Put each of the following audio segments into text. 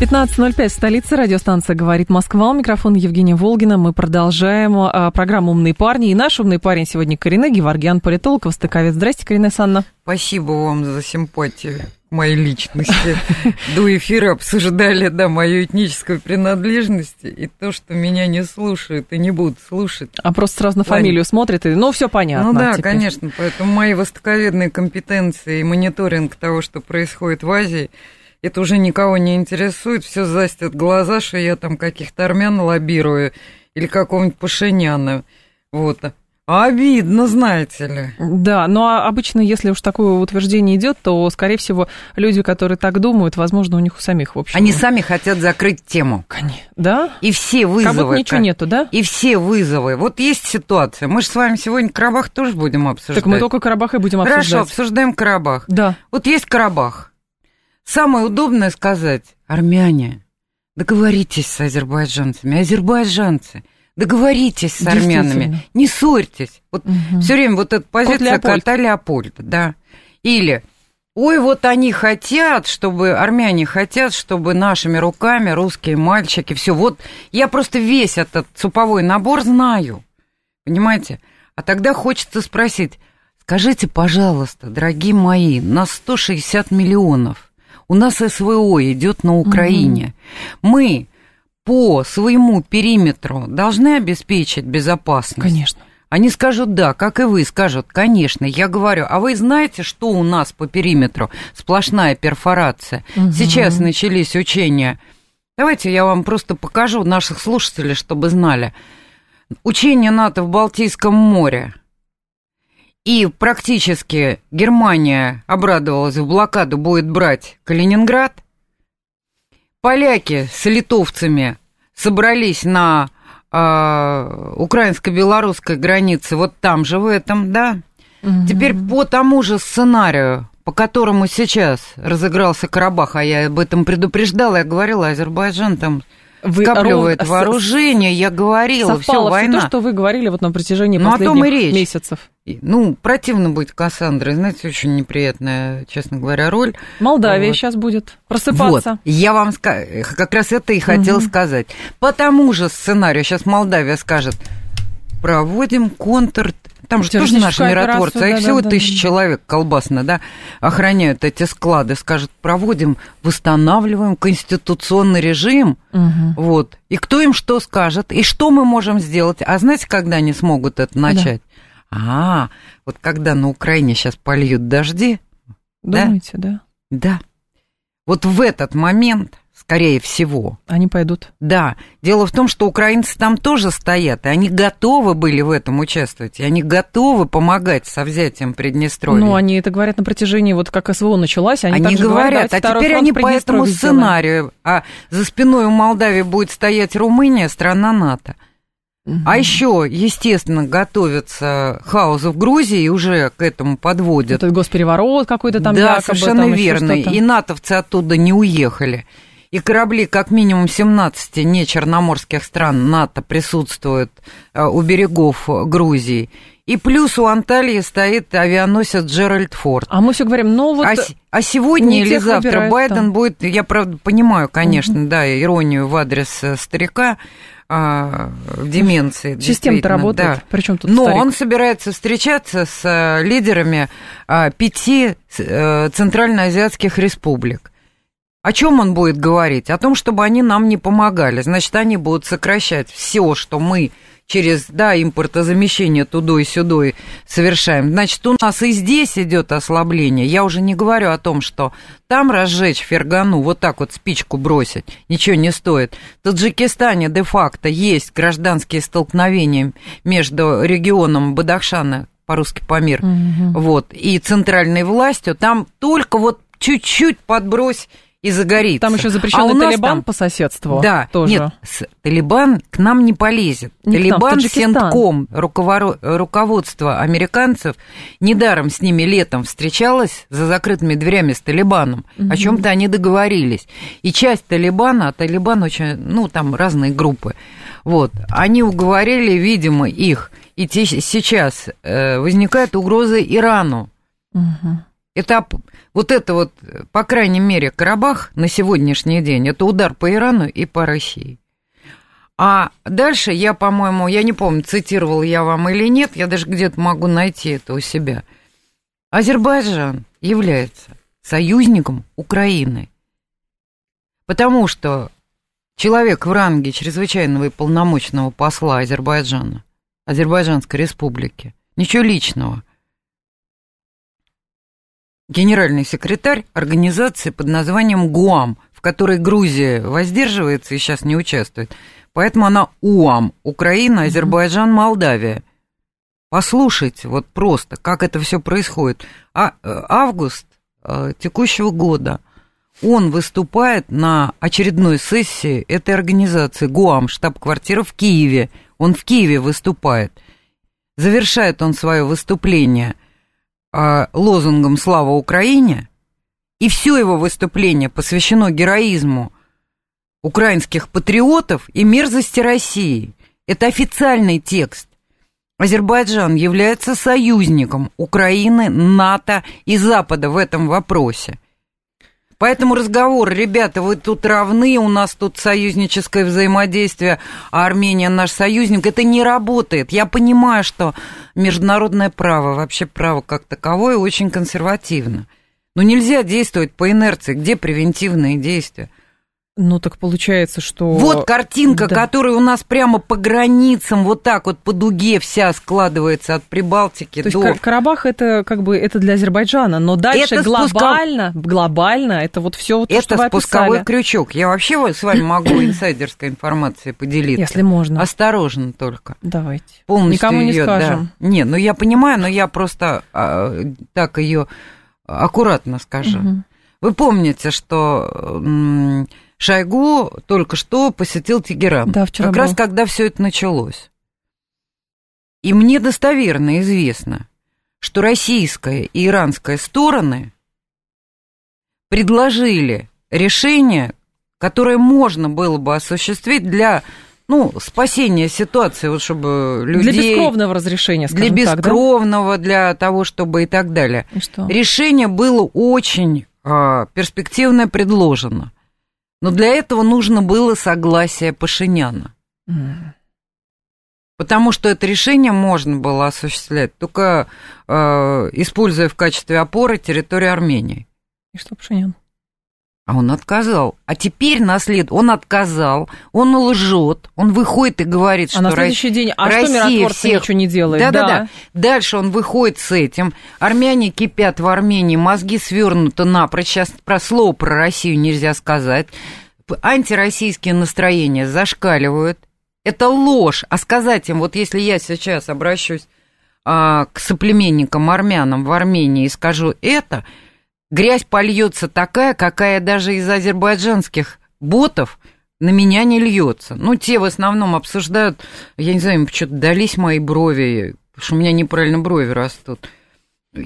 15.05 столица, радиостанция «Говорит Москва». У микрофона Евгения Волгина. Мы продолжаем а, программу «Умные парни». И наш умный парень сегодня Карина Геворгян, политолог, востоковец. Здрасте, Карина Санна. Спасибо вам за симпатию моей личности. До эфира обсуждали, да, мою этническую принадлежность и то, что меня не слушают и не будут слушать. А просто сразу на фамилию смотрят и, ну, все понятно. Ну да, теперь. конечно, поэтому мои востоковедные компетенции и мониторинг того, что происходит в Азии – это уже никого не интересует, все застят глаза, что я там каких-то армян лоббирую или какого-нибудь Пашиняна. Вот. А обидно, знаете ли. Да, но ну, а обычно, если уж такое утверждение идет, то, скорее всего, люди, которые так думают, возможно, у них у самих, в общем. Они сами хотят закрыть тему. Конечно. Да? И все вызовы. Как будто ничего нету, да? И все вызовы. Вот есть ситуация. Мы же с вами сегодня Карабах тоже будем обсуждать. Так мы только Карабах и будем обсуждать. Хорошо, обсуждаем Карабах. Да. Вот есть Карабах. Самое удобное сказать, армяне, договоритесь с азербайджанцами, азербайджанцы, договоритесь с армянами, не ссорьтесь. Вот угу. все время вот эта позиция Кот кота Леопольда, да. Или Ой, вот они хотят, чтобы, армяне хотят, чтобы нашими руками русские мальчики, все. Вот я просто весь этот суповой набор знаю, понимаете? А тогда хочется спросить, скажите, пожалуйста, дорогие мои, на 160 миллионов, у нас СВО идет на Украине. Угу. Мы по своему периметру должны обеспечить безопасность. Конечно. Они скажут да, как и вы скажут, конечно. Я говорю, а вы знаете, что у нас по периметру? Сплошная перфорация. Угу. Сейчас начались учения. Давайте я вам просто покажу наших слушателей, чтобы знали. Учения НАТО в Балтийском море. И практически Германия обрадовалась, в блокаду будет брать Калининград. Поляки с литовцами собрались на э, украинско-белорусской границе, вот там же в этом, да. Угу. Теперь по тому же сценарию, по которому сейчас разыгрался Карабах, а я об этом предупреждала, я говорила, Азербайджан там скапливает ров... вооружение, я говорила, все, война. то, что вы говорили вот на протяжении ну, последних о том и речь. месяцев. Ну, противно быть Кассандрой, знаете, очень неприятная, честно говоря, роль. Молдавия вот. сейчас будет просыпаться. Вот. Я вам как раз это и хотела угу. сказать. По тому же сценарию сейчас Молдавия скажет, проводим контр там же тоже наши миротворцы, а их да, всего да, тысяча да. человек колбасно, да, охраняют эти склады, скажут, проводим, восстанавливаем конституционный режим, угу. вот, и кто им что скажет, и что мы можем сделать, а знаете, когда они смогут это начать? Да. А, вот когда на Украине сейчас польют дожди, Думаете, да? Да. Вот в этот момент скорее всего. Они пойдут. Да. Дело в том, что украинцы там тоже стоят, и они готовы были в этом участвовать, и они готовы помогать со взятием Приднестровья. Ну, они это говорят на протяжении, вот как СВО началась, они, они говорят, говорят а теперь они по этому сценарию, а за спиной у Молдавии будет стоять Румыния, страна НАТО. Угу. А еще, естественно, готовится хаос в Грузии, и уже к этому подводят. Этот госпереворот какой-то там Да, якобы, совершенно там верно. И натовцы оттуда не уехали и корабли как минимум 17 нечерноморских стран НАТО присутствуют э, у берегов Грузии. И плюс у Анталии стоит авианосец Джеральд Форд. А мы все говорим, ну вот... А, а сегодня или завтра Байден там. будет... Я, правда, понимаю, конечно, угу. да, иронию в адрес э, старика, а, в деменции. Система-то работает. Да. Причем тут Но старик? он собирается встречаться с э, лидерами пяти центральноазиатских республик. О чем он будет говорить? О том, чтобы они нам не помогали. Значит, они будут сокращать все, что мы через, да, импортозамещение тудой и сюдой совершаем. Значит, у нас и здесь идет ослабление. Я уже не говорю о том, что там разжечь фергану, вот так вот спичку бросить, ничего не стоит. В Таджикистане де-факто есть гражданские столкновения между регионом Бадахшана, по-русски Памир, угу. вот, и центральной властью. Там только вот чуть-чуть подбрось и загорится. Там еще запрещенный а Талибан там... по соседству. Да, тоже. нет. Талибан к нам не полезет. Не Талибан, Сентком, руковор... руководство американцев, недаром с ними летом встречалось за закрытыми дверями с Талибаном. Угу. О чем-то они договорились. И часть Талибана, а Талибан очень, ну, там разные группы, вот, они уговорили, видимо, их. И те... сейчас э, возникает угроза Ирану. Угу. Это вот это вот, по крайней мере, Карабах на сегодняшний день, это удар по Ирану и по России. А дальше я, по-моему, я не помню, цитировал я вам или нет, я даже где-то могу найти это у себя. Азербайджан является союзником Украины, потому что человек в ранге чрезвычайного и полномочного посла Азербайджана, Азербайджанской республики, ничего личного, генеральный секретарь организации под названием ГУАМ, в которой Грузия воздерживается и сейчас не участвует. Поэтому она УАМ, Украина, Азербайджан, Молдавия. Послушайте, вот просто, как это все происходит. А, э, август э, текущего года он выступает на очередной сессии этой организации ГУАМ, штаб-квартира в Киеве. Он в Киеве выступает. Завершает он свое выступление – э, лозунгом «Слава Украине», и все его выступление посвящено героизму украинских патриотов и мерзости России. Это официальный текст. Азербайджан является союзником Украины, НАТО и Запада в этом вопросе – Поэтому разговор, ребята, вы тут равны, у нас тут союзническое взаимодействие, а Армения наш союзник, это не работает. Я понимаю, что международное право, вообще право как таковое, очень консервативно. Но нельзя действовать по инерции. Где превентивные действия? Ну, так получается, что... Вот картинка, да. которая у нас прямо по границам, вот так вот по дуге вся складывается от Прибалтики То до... есть Карабах это как бы это для Азербайджана, но дальше это глобально, спусков... глобально это вот все вот, Это что вы спусковой описали. крючок. Я вообще с вами могу инсайдерской информацией поделиться. Если можно. Осторожно только. Давайте. Полностью Никому не её, скажем. Да. Не, ну я понимаю, но я просто а, так ее аккуратно скажу. Угу. Вы помните, что Шойгу только что посетил Тегеран. Да, вчера Как был. раз когда все это началось. И мне достоверно известно, что российская и иранская стороны предложили решение, которое можно было бы осуществить для ну, спасения ситуации, вот чтобы людей... Для бескровного разрешения, скажем Для бескровного, так, да? для того, чтобы и так далее. И что? Решение было очень а, перспективное предложено. Но для этого нужно было согласие Пашиняна. Mm. Потому что это решение можно было осуществлять, только э, используя в качестве опоры территорию Армении. И что Пашинян? А он отказал. А теперь наслед он отказал, он лжет, он выходит и говорит, а что на следующий день, а Россия что миротворцы всех... ничего не делает? Да, да, да. Дальше он выходит с этим. Армяне кипят в Армении, мозги свернуты напрочь. Сейчас про слово про Россию нельзя сказать. Антироссийские настроения зашкаливают. Это ложь. А сказать им, вот если я сейчас обращусь а, к соплеменникам армянам в Армении и скажу это, грязь польется такая, какая даже из азербайджанских ботов на меня не льется. Ну, те в основном обсуждают, я не знаю, им что-то дались мои брови, потому что у меня неправильно брови растут.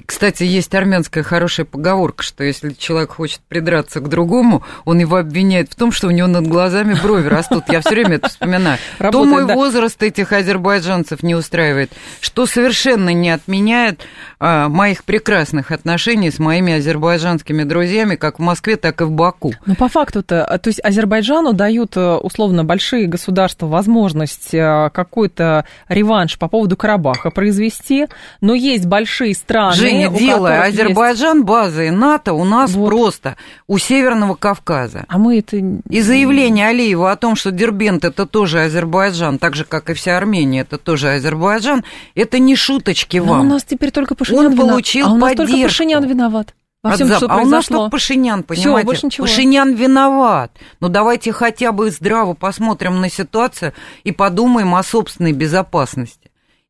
Кстати, есть армянская хорошая поговорка, что если человек хочет придраться к другому, он его обвиняет в том, что у него над глазами брови растут. Я все время это вспоминаю. Работает, то мой да. возраст этих азербайджанцев не устраивает, что совершенно не отменяет а, моих прекрасных отношений с моими азербайджанскими друзьями, как в Москве, так и в Баку. Ну, по факту-то, то есть Азербайджану дают э, условно большие государства возможность э, какой-то реванш по поводу Карабаха произвести, но есть большие страны, Женя, делая Азербайджан есть... базой НАТО у нас вот. просто у Северного Кавказа. А мы это... И заявление Алиева о том, что Дербент это тоже Азербайджан, так же, как и вся Армения, это тоже Азербайджан, это не шуточки вам. Но у нас теперь только Пашинян Он получил а у нас поддержку. только Пашинян виноват. Во всем, что а у нас только Пашинян, понимаете? Всё, больше ничего. Пашинян виноват. Но давайте хотя бы здраво посмотрим на ситуацию и подумаем о собственной безопасности.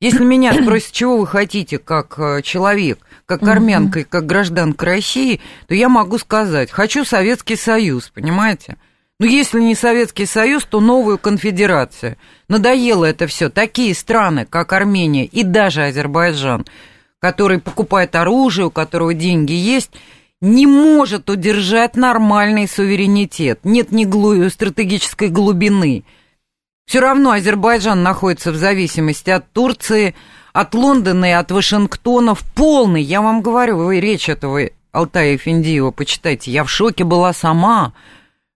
Если меня спросят, чего вы хотите как э, человек, как армянка и как гражданка России, то я могу сказать, хочу Советский Союз, понимаете? Ну, если не Советский Союз, то новую конфедерацию. Надоело это все. Такие страны, как Армения и даже Азербайджан, который покупает оружие, у которого деньги есть, не может удержать нормальный суверенитет. Нет ни глу... стратегической глубины. Все равно Азербайджан находится в зависимости от Турции, от Лондона и от Вашингтона в полной, я вам говорю, вы речь этого Алтая Финдиева почитайте, я в шоке была сама.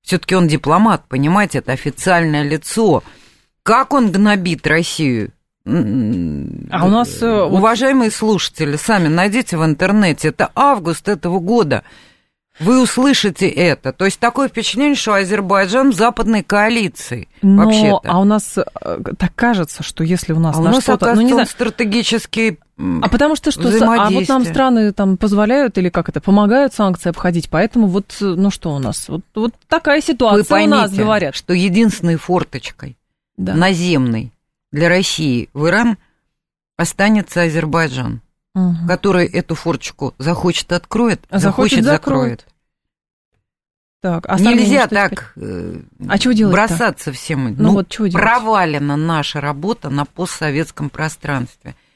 Все-таки он дипломат, понимаете, это официальное лицо. Как он гнобит Россию? А у нас... Э, Уважаемые слушатели, сами найдите в интернете, это август этого года. Вы услышите это. То есть такое впечатление, что Азербайджан в западной коалиции. Но, вообще-то. А у нас э, так кажется, что если у нас а на у нас, что-то... Ну, не знаю, стратегический А потому что что? А вот нам страны там позволяют или как это, помогают санкции обходить, поэтому вот, э, ну что у нас? Вот, вот такая ситуация Вы поймите, у нас, говорят. что единственной форточкой да. наземной для России в Иран останется Азербайджан, угу. который эту форчку захочет откроет, а захочет, захочет закроет. Так, а Нельзя так э, а чего бросаться всем. Ну, ну вот чего провалена наша работа на постсоветском пространстве –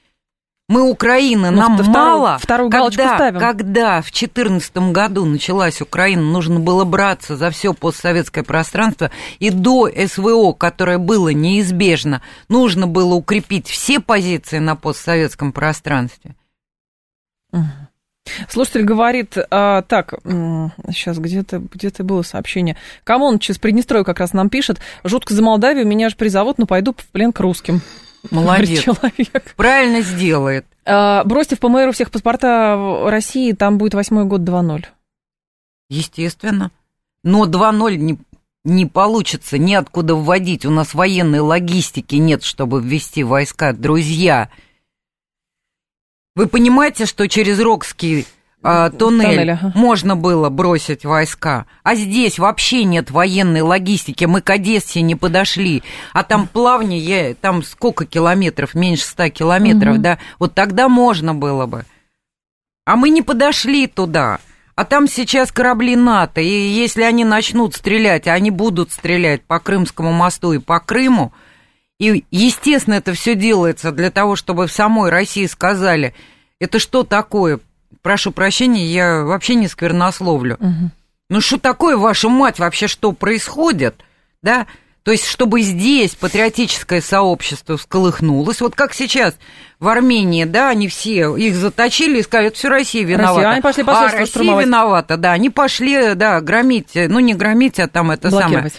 мы Украина, ну, нам вторую, мало. Вторую когда, ставим. Когда в 2014 году началась Украина, нужно было браться за все постсоветское пространство, и до СВО, которое было неизбежно, нужно было укрепить все позиции на постсоветском пространстве. Слушатель говорит, а, так, сейчас где-то где было сообщение. Камон, через Приднестровье как раз нам пишет, жутко за Молдавию, меня же призовут, но пойду в плен к русским. Молодец. Человек. Правильно сделает. А, бросьте в ПМР всех паспорта России, там будет восьмой год 2-0. Естественно. Но 2-0 не, не получится, неоткуда вводить. У нас военной логистики нет, чтобы ввести войска. Друзья, вы понимаете, что через Рокский э, туннель, туннель ага. можно было бросить войска. А здесь вообще нет военной логистики. Мы к Одессе не подошли. А там плавни, я, там сколько километров? Меньше ста километров, угу. да? Вот тогда можно было бы. А мы не подошли туда. А там сейчас корабли НАТО, и если они начнут стрелять, а они будут стрелять по Крымскому мосту и по Крыму, и, естественно, это все делается для того, чтобы в самой России сказали, это что такое, прошу прощения, я вообще не сквернословлю. Угу. Ну что такое, ваша мать, вообще что происходит, да? То есть, чтобы здесь патриотическое сообщество всколыхнулось, вот как сейчас в Армении, да, они все их заточили и сказали, все Россия виновата. Россия, они пошли а Россия штурмовать. виновата, да, они пошли, да, громить, ну не громить, а там это самое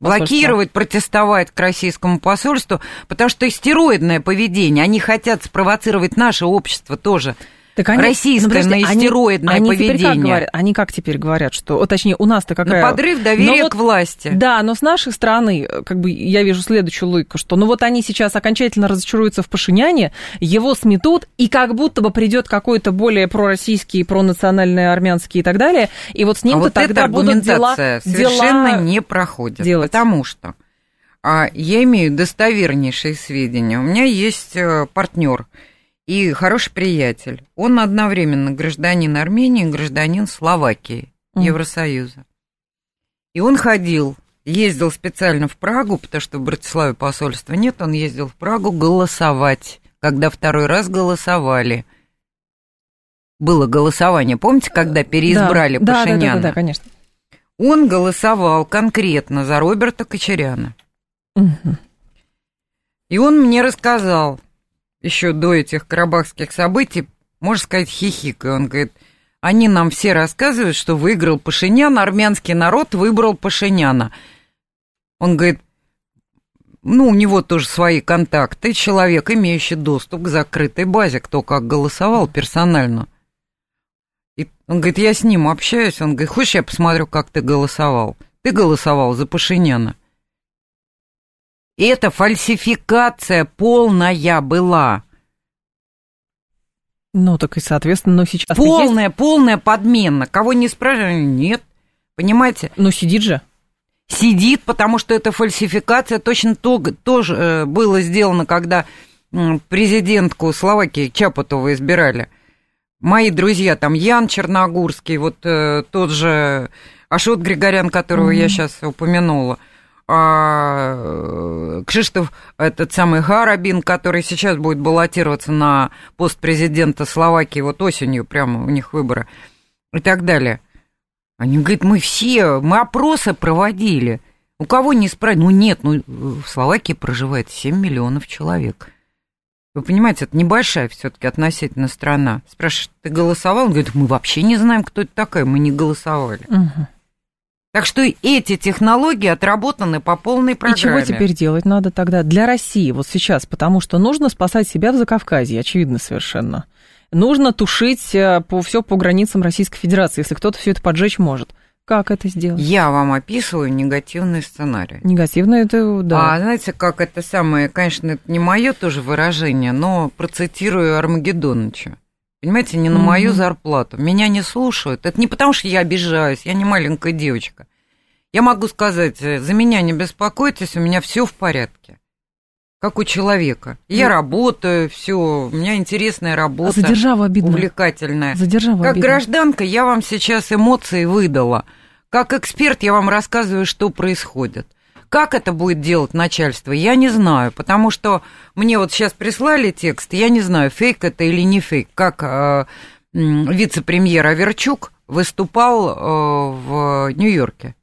блокировать, протестовать к российскому посольству, потому что истероидное поведение, они хотят спровоцировать наше общество тоже так они, российское ну, наистероидное они, поведение. Они, как говорят, они как теперь говорят, что, точнее, у нас-то какая... Ну, подрыв доверия вот, к власти. Да, но с нашей стороны, как бы, я вижу следующую логику, что, ну, вот они сейчас окончательно разочаруются в Пашиняне, его сметут, и как будто бы придет какой-то более пророссийский, пронациональный, армянский и так далее, и вот с ним-то а вот тогда будут дела... совершенно дела не проходит, делать. потому что а, я имею достовернейшие сведения. У меня есть э, партнер, и хороший приятель. Он одновременно гражданин Армении и гражданин Словакии, mm. Евросоюза. И он ходил, ездил специально в Прагу, потому что в Братиславе посольства нет, он ездил в Прагу голосовать, когда второй раз голосовали. Было голосование, помните, когда переизбрали да, Пашиняна? Да, да, да, да, конечно. Он голосовал конкретно за Роберта Кочеряна. Угу. И он мне рассказал, еще до этих карабахских событий, можно сказать, хихикая. Он говорит, они нам все рассказывают, что выиграл Пашинян, армянский народ выбрал Пашиняна. Он говорит, ну, у него тоже свои контакты, человек, имеющий доступ к закрытой базе, кто как голосовал персонально. И он говорит, я с ним общаюсь, он говорит, хочешь, я посмотрю, как ты голосовал? Ты голосовал за Пашиняна. Это фальсификация полная была. Ну, так и, соответственно, но сейчас... Полная, есть... полная подмена. Кого не спрашивали, нет. Понимаете? Ну, сидит же. Сидит, потому что это фальсификация. Точно то, тоже э, было сделано, когда президентку Словакии Чапутова избирали. Мои друзья, там Ян Черногорский, вот э, тот же Ашот Григорян, которого mm-hmm. я сейчас упомянула, а, э, Кшиштов, этот самый Гарабин, который сейчас будет баллотироваться на пост президента Словакии, вот осенью прямо у них выборы, и так далее. Они говорят, мы все, мы опросы проводили. У кого не спрашивать? Ну нет, ну в Словакии проживает 7 миллионов человек. Вы понимаете, это небольшая все-таки относительно страна. Спрашиваешь, ты голосовал? Он говорит, мы вообще не знаем, кто это такая, мы не голосовали. Угу. Так что эти технологии отработаны по полной программе. И чего теперь делать надо тогда для России вот сейчас? Потому что нужно спасать себя в Закавказье, очевидно совершенно. Нужно тушить э, по, все по границам Российской Федерации, если кто-то все это поджечь может. Как это сделать? Я вам описываю негативный сценарий. Негативный это, да. А знаете, как это самое, конечно, это не мое тоже выражение, но процитирую Армагеддоныча. Понимаете, не на мою зарплату. Меня не слушают. Это не потому, что я обижаюсь, я не маленькая девочка. Я могу сказать, э, за меня не беспокойтесь, у меня все в порядке. Как у человека. Я ну, работаю, все, у меня интересная работа. За державу обидно. Увлекательная. За державу Как обидно. гражданка я вам сейчас эмоции выдала. Как эксперт я вам рассказываю, что происходит. Как это будет делать начальство, я не знаю, потому что мне вот сейчас прислали текст, я не знаю, фейк это или не фейк, как э, вице-премьер Аверчук выступал э, в Нью-Йорке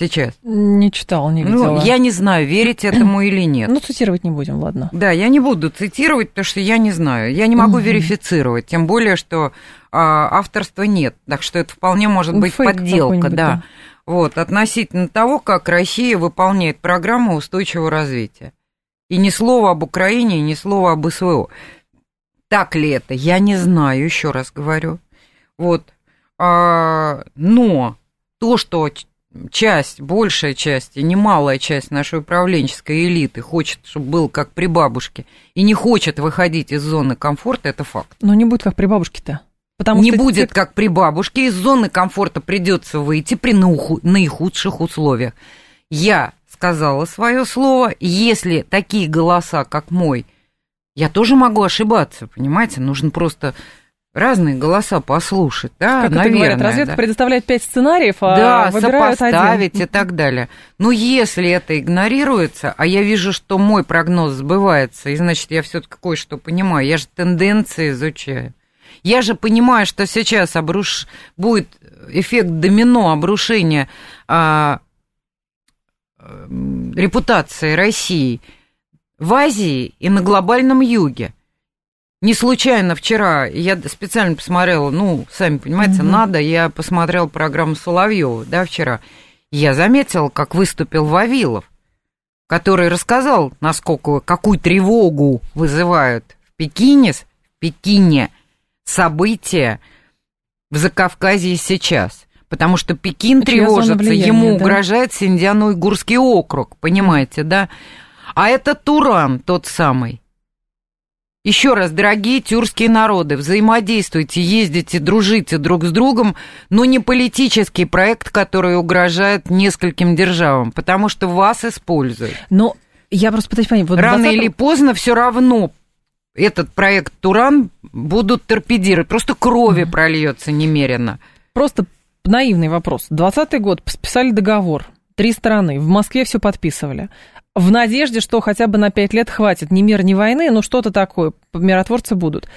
сейчас. Не читал, не ну, видела. Ну, я не знаю, верить этому или нет. Ну, цитировать не будем, ладно. Да, я не буду цитировать, потому что я не знаю. Я не могу угу. верифицировать, тем более, что а, авторства нет. Так что это вполне может быть Фейк подделка, да. да вот, относительно того, как Россия выполняет программу устойчивого развития. И ни слова об Украине, ни слова об СВО. Так ли это? Я не знаю, еще раз говорю. Вот. А, но то, что часть, большая часть и немалая часть нашей управленческой элиты хочет, чтобы был как при бабушке, и не хочет выходить из зоны комфорта, это факт. Но не будет как при бабушке-то. Потому не что будет, как при бабушке, из зоны комфорта придется выйти при наихудших условиях. Я сказала свое слово, если такие голоса, как мой, я тоже могу ошибаться, понимаете, нужно просто разные голоса послушать, да, как наверное. Это говорят, разведка да. предоставляет пять сценариев, а да, выбирают сопоставить один. и так далее. Но если это игнорируется, а я вижу, что мой прогноз сбывается, и значит, я все-таки кое-что понимаю, я же тенденции изучаю, я же понимаю, что сейчас обруш... будет эффект домино обрушения а, репутации России в Азии и на глобальном юге. Не случайно вчера я специально посмотрела, ну, сами понимаете, угу. надо, я посмотрел программу Соловьева, да, вчера. Я заметил, как выступил Вавилов, который рассказал, насколько, какую тревогу вызывают в Пекине, в Пекине события в Закавказье сейчас. Потому что Пекин Очень тревожится, влияния, ему да? угрожает Синдиано-Уйгурский округ, понимаете, да? А это Туран тот самый. Еще раз, дорогие тюркские народы, взаимодействуйте, ездите, дружите друг с другом, но не политический проект, который угрожает нескольким державам, потому что вас используют. Но я просто пытаюсь понять. Вот Рано 20... или поздно все равно этот проект Туран будут торпедировать. Просто крови mm-hmm. прольется немерено. Просто наивный вопрос. 20 год, подписали договор. Три страны. В Москве все подписывали. В надежде, что хотя бы на пять лет хватит ни мира, ни войны, но что-то такое, миротворцы будут.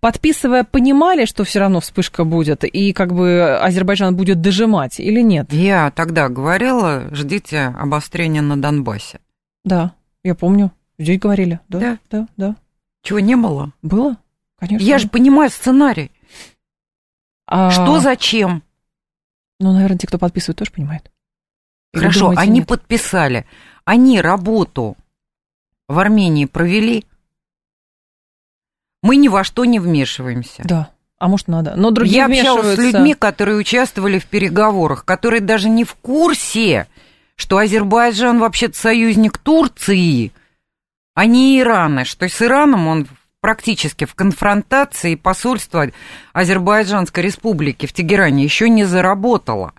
Подписывая, понимали, что все равно вспышка будет, и как бы Азербайджан будет дожимать или нет? Я тогда говорила, ждите обострения на Донбассе. Да, я помню. Здесь говорили. Да, да, да. да. Чего не было? Было, конечно. Я же понимаю сценарий. А... Что зачем? Ну, наверное, те, кто подписывает, тоже понимают. Хорошо, думаете, они нет? подписали. Они работу в Армении провели. Мы ни во что не вмешиваемся. Да. А может, надо. Но другие Я общалась с людьми, которые участвовали в переговорах, которые даже не в курсе, что Азербайджан вообще-то союзник Турции, а не Ирана, что с Ираном он практически в конфронтации посольство Азербайджанской республики в Тегеране еще не заработало.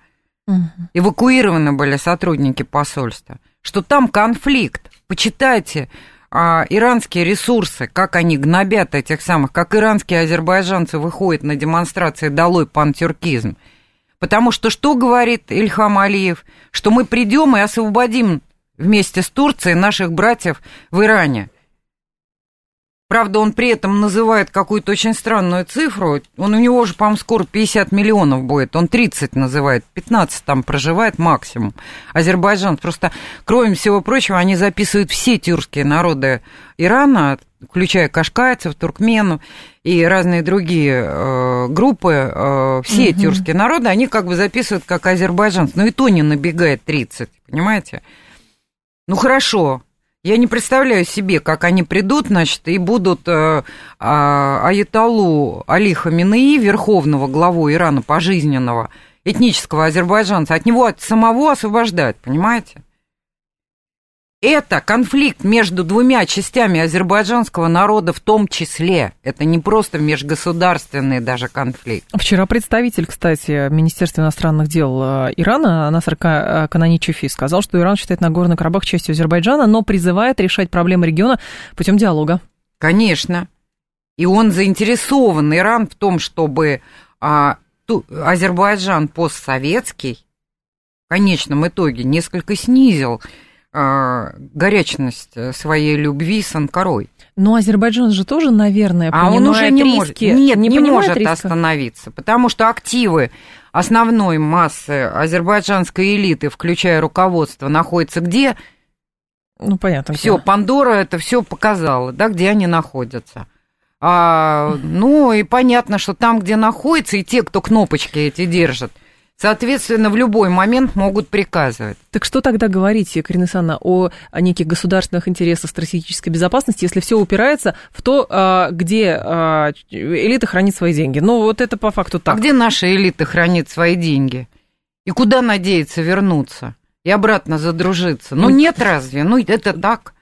Угу. Эвакуированы были сотрудники посольства. Что там конфликт. Почитайте а, иранские ресурсы, как они гнобят этих самых, как иранские азербайджанцы выходят на демонстрации «Долой пантюркизм». Потому что что говорит Ильхам Алиев? Что мы придем и освободим вместе с Турцией наших братьев в Иране – Правда, он при этом называет какую-то очень странную цифру. Он у него же, по-моему, скоро 50 миллионов будет. Он 30 называет, 15 там проживает максимум. Азербайджан. Просто, кроме всего прочего, они записывают все тюркские народы Ирана, включая кашкайцев, туркменов и разные другие э, группы, э, все угу. тюркские народы, они как бы записывают как азербайджанцы. Но и то не набегает 30, понимаете? Ну хорошо, я не представляю себе, как они придут, значит, и будут э, э, Аятолу Али Хаминеи, верховного главу Ирана пожизненного, этнического азербайджанца, от него от самого освобождать, понимаете? Это конфликт между двумя частями азербайджанского народа в том числе. Это не просто межгосударственный даже конфликт. Вчера представитель, кстати, Министерства иностранных дел э, Ирана, Насар э, Кананичефи, сказал, что Иран считает Нагорный Карабах частью Азербайджана, но призывает решать проблемы региона путем диалога. Конечно. И он заинтересован, Иран, в том, чтобы а, ту, Азербайджан постсоветский в конечном итоге несколько снизил горячность своей любви с Анкарой. Но Азербайджан же тоже, наверное, а он уже не риски. может, нет, не, не может риска. остановиться, потому что активы основной массы азербайджанской элиты, включая руководство, находятся где? Ну понятно. Все, Пандора это все показала, да, где они находятся. А, ну и понятно, что там, где находятся, и те, кто кнопочки эти держат, Соответственно, в любой момент могут приказывать. Так что тогда говорить, Карина Санна, о, о неких государственных интересах стратегической безопасности, если все упирается в то, а, где а, элита хранит свои деньги? Ну, вот это по факту так. А где наша элита хранит свои деньги? И куда надеется вернуться? И обратно задружиться? Ну, нет разве? Ну, это так.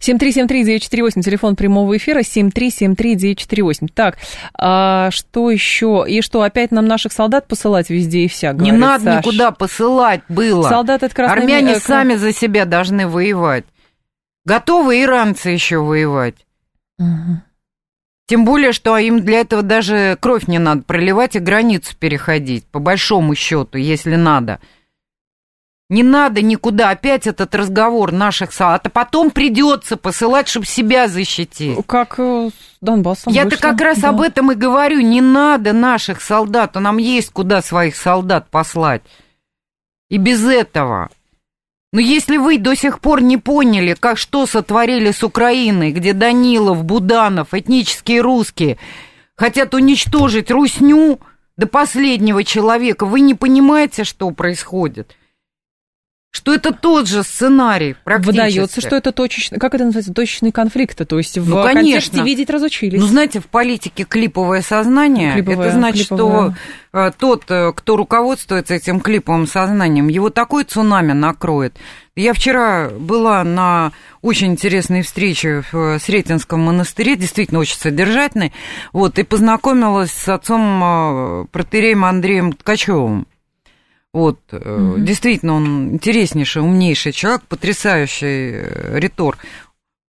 7373948, телефон прямого эфира, 7373948. Так, а что еще? И что, опять нам наших солдат посылать везде и вся, Не надо Саш. никуда посылать было. Солдат это красный Армяне мир... сами за себя должны воевать. Готовы иранцы еще воевать. Угу. Тем более, что им для этого даже кровь не надо проливать и границу переходить, по большому счету, если надо. Не надо никуда опять этот разговор наших солдат, а потом придется посылать, чтобы себя защитить. Как э, с Донбассом Я-то как раз да. об этом и говорю. Не надо наших солдат, а нам есть куда своих солдат послать. И без этого. Но если вы до сих пор не поняли, как что сотворили с Украиной, где Данилов, Буданов, этнические русские хотят уничтожить Русню до последнего человека, вы не понимаете, что происходит что это тот же сценарий практически. Выдается, что это точечный, как это называется, точечный конфликт, то есть в ну, контексте видеть разучились. Ну, знаете, в политике клиповое сознание, клиповое, это значит, клиповое. что э, тот, э, кто руководствуется этим клиповым сознанием, его такой цунами накроет. Я вчера была на очень интересной встрече в э, Сретенском монастыре, действительно очень содержательной, вот, и познакомилась с отцом протереем Андреем Ткачевым. Вот, mm-hmm. действительно, он интереснейший, умнейший человек, потрясающий э, ритор.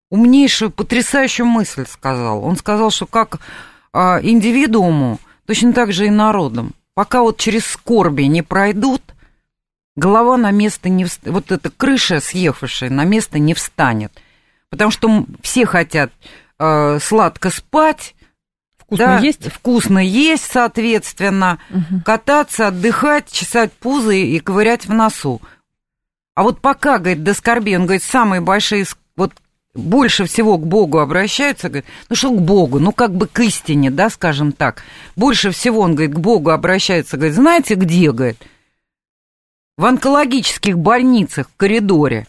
Умнейшую, потрясающую мысль сказал. Он сказал, что как а, индивидууму, точно так же и народам, пока вот через скорби не пройдут, голова на место не встанет, вот эта крыша съехавшая на место не встанет. Потому что все хотят э, сладко спать, Вкусно да, есть? Вкусно есть, соответственно. Угу. Кататься, отдыхать, чесать пузы и ковырять в носу. А вот пока, говорит, до скорби, он говорит, самые большие, вот больше всего к Богу обращаются, говорит, ну что к Богу, ну как бы к истине, да, скажем так. Больше всего, он говорит, к Богу обращается, говорит, знаете где, говорит? В онкологических больницах в коридоре.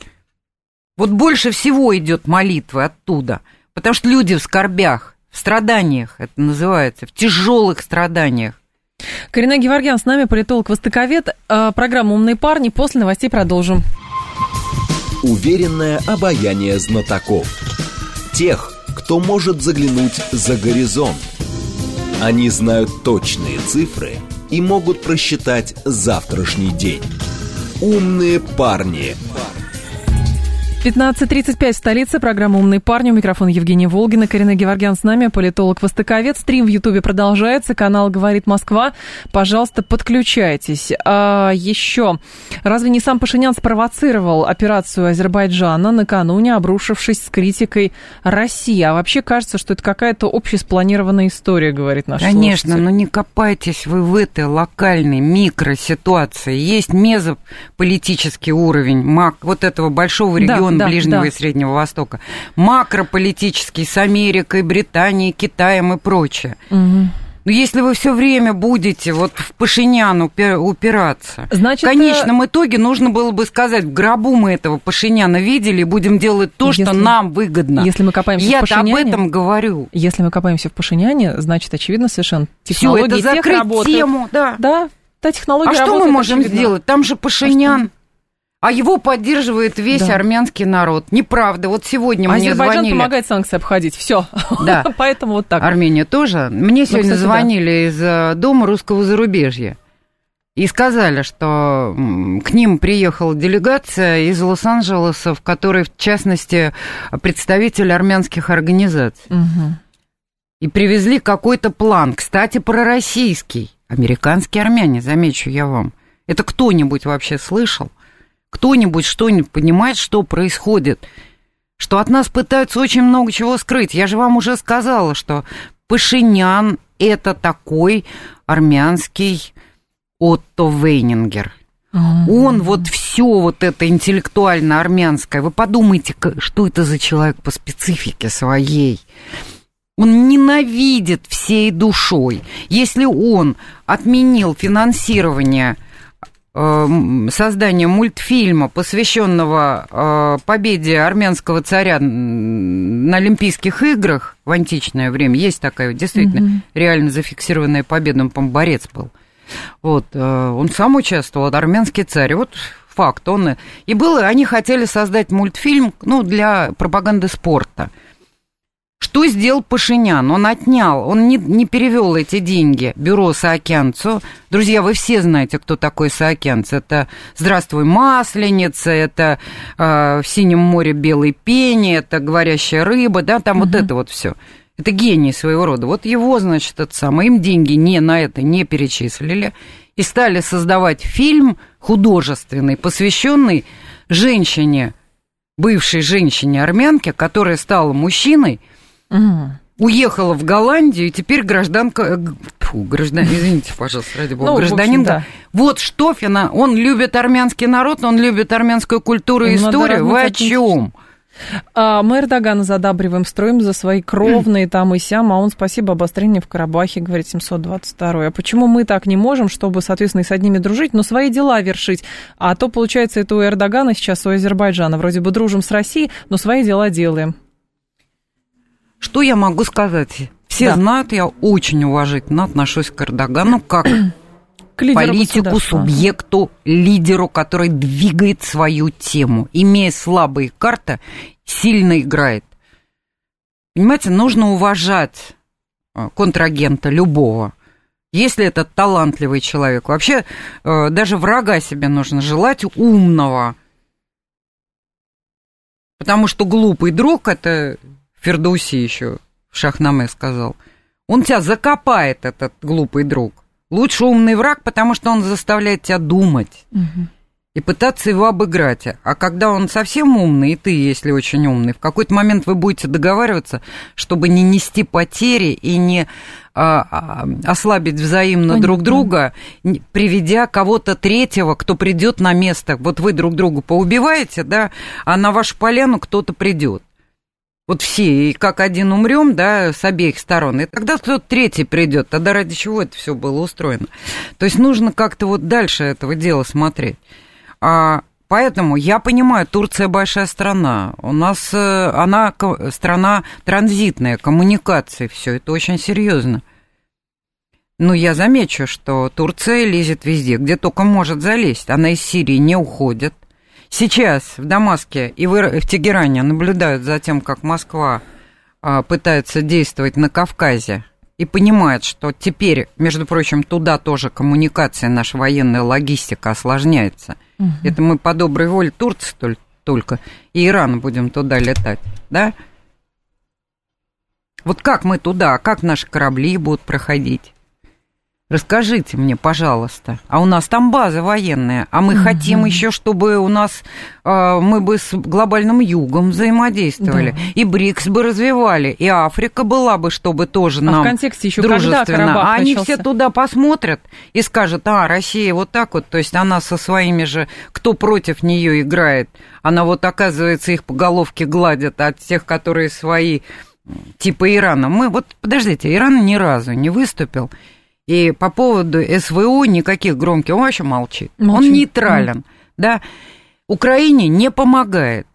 Вот больше всего идет молитвы оттуда, потому что люди в скорбях в страданиях, это называется, в тяжелых страданиях. Карина Геворгян с нами, политолог-востоковед. А, программа «Умные парни». После новостей продолжим. Уверенное обаяние знатоков. Тех, кто может заглянуть за горизонт. Они знают точные цифры и могут просчитать завтрашний день. «Умные парни». 15.35 в столице. Программа «Умные парни». У микрофона Евгения Волгина. Карина Геворгян с нами, политолог-востоковед. Стрим в Ютубе продолжается. Канал «Говорит Москва». Пожалуйста, подключайтесь. А еще, разве не сам Пашинян спровоцировал операцию Азербайджана накануне, обрушившись с критикой России? А вообще кажется, что это какая-то общеспланированная история, говорит наш Конечно, слушатель. но не копайтесь вы в этой локальной микроситуации. Есть мезополитический уровень, мак, вот этого большого региона да, Ближнего да. и Среднего Востока, макрополитический с Америкой, Британией, Китаем и прочее. Угу. Но если вы все время будете вот в Пашинян упи- упираться, Значит, в конечном итоге нужно было бы сказать, в гробу мы этого Пашиняна видели и будем делать то, что Если- нам выгодно. Если мы копаемся в Я-то об Пашиняне- этом говорю. Если мы копаемся в Пашиняне, значит, очевидно совершенно технологии это тех работают. тему, да. Да, та технология А что мы можем очевидно. сделать? Там же Пашинян. А его поддерживает весь Да. армянский народ. Неправда. Вот сегодня мне Азербайджан звонили. помогает санкции обходить. Все. Да. Поэтому вот так. Армения тоже. Мне сегодня кстати, да. звонили из э, Дома русского зарубежья. И сказали, что к ним приехала делегация из Лос-Анджелеса, в которой, в частности, представители армянских организаций. Мгм. И привезли какой-то план, кстати, пророссийский. Американские армяне, замечу я вам. Это кто-нибудь вообще слышал? Кто-нибудь что-нибудь понимает, что происходит? Что от нас пытаются очень много чего скрыть. Я же вам уже сказала, что Пашинян – это такой армянский Отто Вейнингер. Он вот все вот это интеллектуально армянское. Вы подумайте, что это за человек по специфике своей. Он ненавидит всей душой. Если он отменил финансирование создания мультфильма, посвященного э, победе армянского царя на Олимпийских играх в античное время, есть такая действительно реально зафиксированная победа, он, по-моему, борец был. Вот, э, он сам участвовал, армянский царь. Вот факт, он... И было, они хотели создать мультфильм, ну, для пропаганды спорта. Что сделал Пашинян? Он отнял, он не, не перевел эти деньги бюро Саакянцу. Друзья, вы все знаете, кто такой Саакянц. Это «Здравствуй, Масленица», это э, «В синем море белой пени», это «Говорящая рыба», да, там вот это вот все. Это гений своего рода. Вот его, значит, это самое, им деньги не на это не перечислили. И стали создавать фильм художественный, посвященный женщине, бывшей женщине-армянке, которая стала мужчиной, Уехала в Голландию, и теперь гражданка... э, Фу, граждан... Извините, пожалуйста, ради бога, Ну, в общем, гражданин. да. Вот Штофина, он любит армянский народ, он любит армянскую культуру и Ну, историю. Вы о чем? А, мы Эрдогана задабриваем, строим за свои кровные там и сям, а он, спасибо, обострение в Карабахе, говорит 722 А почему мы так не можем, чтобы, соответственно, и с одними дружить, но свои дела вершить? А то, получается, это у Эрдогана сейчас, у Азербайджана. Вроде бы дружим с Россией, но свои дела делаем. Что я могу сказать? Все Да. знают, я очень уважительно отношусь к Эрдогану как К лидеру политику, субъекту, лидеру, который двигает свою тему. Имея слабые карты, сильно играет. Понимаете, нужно уважать э, контрагента любого. Если это талантливый человек, вообще э, даже врага себе нужно желать умного. Потому что глупый друг, это Фердуси еще в Шахнаме сказал, он тебя закопает, этот глупый друг. Лучше умный враг, потому что он заставляет тебя думать Мгм. и пытаться его обыграть. А когда он совсем умный, и ты, если очень умный, в какой-то момент вы будете договариваться, чтобы не нести потери и не а, а, ослабить взаимно Понятно. друг друга, приведя кого-то третьего, кто придет на место. Вот вы друг другу поубиваете, да, а на вашу поляну кто-то придет. Вот все, и как один умрем, да, с обеих сторон. И тогда кто-то третий придет. Тогда ради чего это все было устроено? То есть нужно как-то вот дальше этого дела смотреть. А, поэтому я понимаю, Турция большая страна. У нас э, она страна транзитная, коммуникации, все это очень серьезно. Но я замечу, что Турция лезет везде, где только может залезть. Она из Сирии не уходит. Сейчас в Дамаске и в, Ира- в Тегеране наблюдают за тем, как Москва а, пытается действовать на Кавказе и понимает, что теперь, между прочим, туда тоже коммуникация, наша военная логистика осложняется. Это мы по доброй воле Турции только, только, и Иран будем туда летать, да? Вот как мы туда, как наши корабли будут проходить? Расскажите мне, пожалуйста. А у нас там база военная, а мы угу. хотим еще, чтобы у нас э, мы бы с глобальным югом взаимодействовали, да. и БРИКС бы развивали, и Африка была бы, чтобы тоже а нам в контексте еще дружественно. Когда Карабах а они все туда посмотрят и скажут, а Россия вот так вот, то есть она со своими же, кто против нее играет, она вот оказывается их по головке гладит от тех, которые свои типа Ирана. Мы вот подождите, Иран ни разу не выступил и по поводу СВО никаких громких, он вообще молчит. молчит. Он нейтрален, mm. да. Украине не помогает.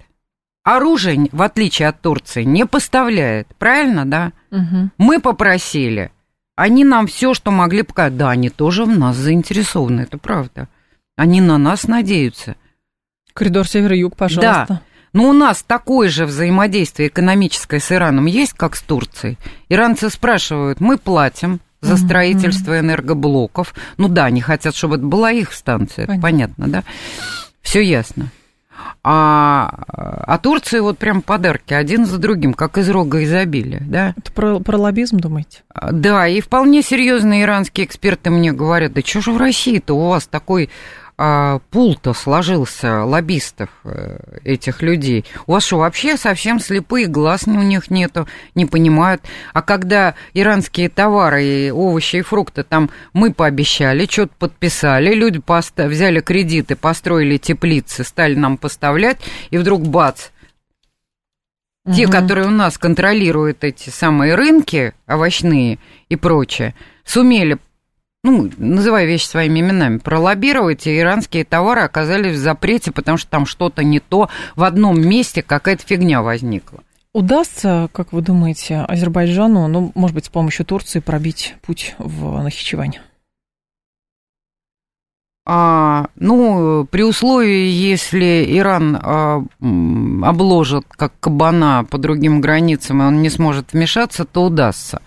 Оружие, в отличие от Турции, не поставляет. Правильно, да? Угу. Мы попросили. Они нам все, что могли показать. Да, они тоже в нас заинтересованы, это правда. Они на нас надеются. Коридор север-юг, пожалуйста. Да. Но у нас такое же взаимодействие экономическое с Ираном есть, как с Турцией. Иранцы спрашивают, мы платим, за строительство энергоблоков. Ну да, они хотят, чтобы это была их станция, понятно, понятно да? Все ясно. А, а Турции вот прям подарки один за другим, как из рога изобилия, да? Это про, про лоббизм, думаете? А, да, и вполне серьезные иранские эксперты мне говорят, да что же в России-то у вас такой а, пул-то сложился лоббистов э, этих людей. У вас что, вообще совсем слепые, глаз у них нету, не понимают. А когда иранские товары, и овощи и фрукты там мы пообещали, что-то подписали, люди поста- взяли кредиты, построили теплицы, стали нам поставлять, и вдруг бац, те, которые у нас контролируют эти самые рынки овощные и прочее, сумели ну, называя вещи своими именами, пролоббировать, и иранские товары оказались в запрете, потому что там что-то не то, в одном месте какая-то фигня возникла. Удастся, как вы думаете, Азербайджану, ну, может быть, с помощью Турции пробить путь в Нахичевань? А, ну, при условии, если Иран а, обложит как кабана по другим границам, и он не сможет вмешаться, то удастся.